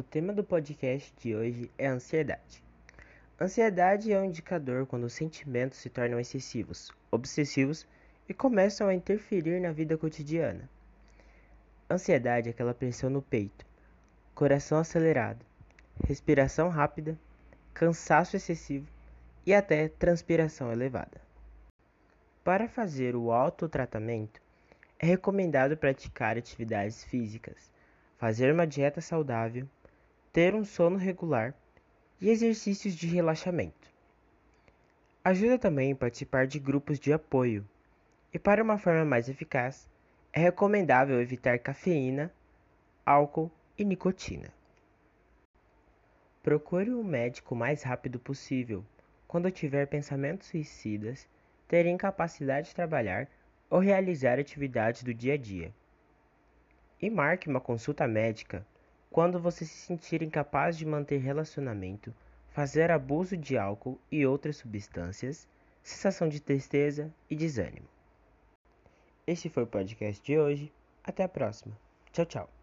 O tema do podcast de hoje é ansiedade. Ansiedade é um indicador quando os sentimentos se tornam excessivos, obsessivos e começam a interferir na vida cotidiana. Ansiedade é aquela pressão no peito, coração acelerado, respiração rápida, cansaço excessivo e até transpiração elevada. Para fazer o autotratamento, é recomendado praticar atividades físicas, fazer uma dieta saudável, ter um sono regular e exercícios de relaxamento. Ajuda também participar de grupos de apoio. E para uma forma mais eficaz, é recomendável evitar cafeína, álcool e nicotina. Procure um médico o mais rápido possível quando tiver pensamentos suicidas, ter incapacidade de trabalhar ou realizar atividades do dia a dia. E marque uma consulta médica quando você se sentir incapaz de manter relacionamento, fazer abuso de álcool e outras substâncias, sensação de tristeza e desânimo. Este foi o podcast de hoje. Até a próxima. Tchau, tchau.